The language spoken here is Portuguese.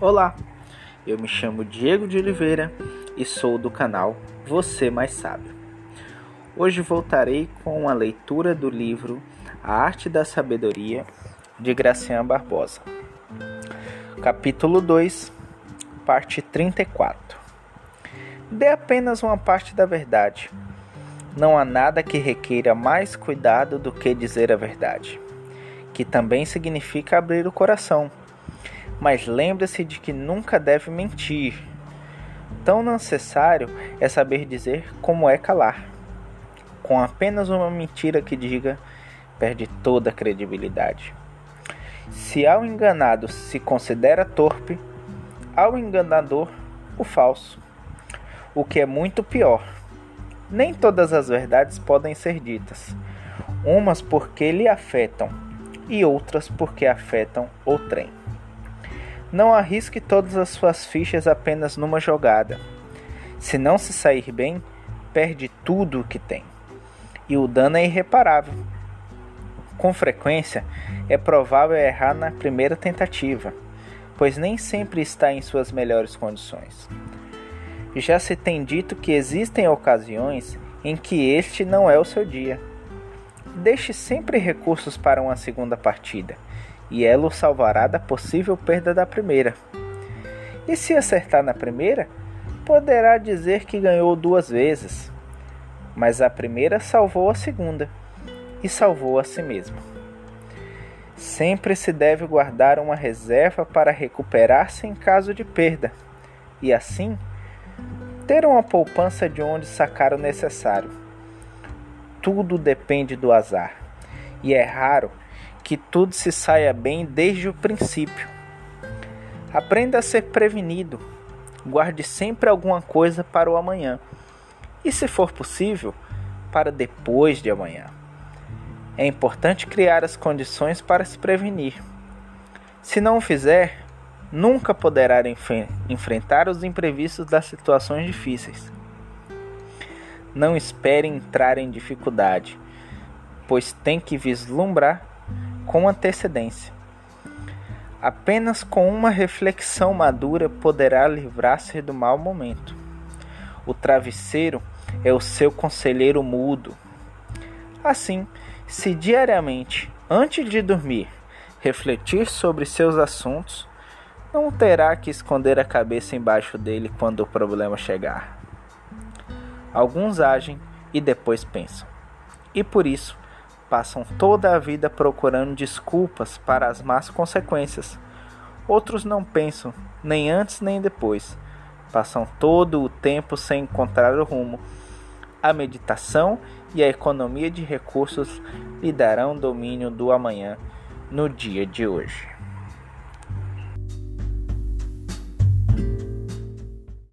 Olá, eu me chamo Diego de Oliveira e sou do canal Você Mais Sábio. Hoje voltarei com a leitura do livro A Arte da Sabedoria de Gracian Barbosa. Capítulo 2, parte 34. Dê apenas uma parte da verdade. Não há nada que requeira mais cuidado do que dizer a verdade, que também significa abrir o coração mas lembre-se de que nunca deve mentir. Tão necessário é saber dizer como é calar. Com apenas uma mentira que diga, perde toda a credibilidade. Se ao enganado se considera torpe, ao enganador o falso. O que é muito pior. Nem todas as verdades podem ser ditas, umas porque lhe afetam e outras porque afetam o trem. Não arrisque todas as suas fichas apenas numa jogada. Se não se sair bem, perde tudo o que tem. E o dano é irreparável. Com frequência, é provável errar na primeira tentativa, pois nem sempre está em suas melhores condições. Já se tem dito que existem ocasiões em que este não é o seu dia. Deixe sempre recursos para uma segunda partida e ela o salvará da possível perda da primeira. E se acertar na primeira, poderá dizer que ganhou duas vezes, mas a primeira salvou a segunda e salvou a si mesmo. Sempre se deve guardar uma reserva para recuperar-se em caso de perda, e assim ter uma poupança de onde sacar o necessário. Tudo depende do azar, e é raro que tudo se saia bem desde o princípio. Aprenda a ser prevenido. Guarde sempre alguma coisa para o amanhã. E, se for possível, para depois de amanhã. É importante criar as condições para se prevenir. Se não o fizer, nunca poderá enfrentar os imprevistos das situações difíceis. Não espere entrar em dificuldade, pois tem que vislumbrar com antecedência. Apenas com uma reflexão madura poderá livrar-se do mau momento. O travesseiro é o seu conselheiro mudo. Assim, se diariamente, antes de dormir, refletir sobre seus assuntos, não terá que esconder a cabeça embaixo dele quando o problema chegar. Alguns agem e depois pensam, e por isso passam toda a vida procurando desculpas para as más consequências. Outros não pensam, nem antes nem depois. Passam todo o tempo sem encontrar o rumo. A meditação e a economia de recursos lhe darão domínio do amanhã no dia de hoje.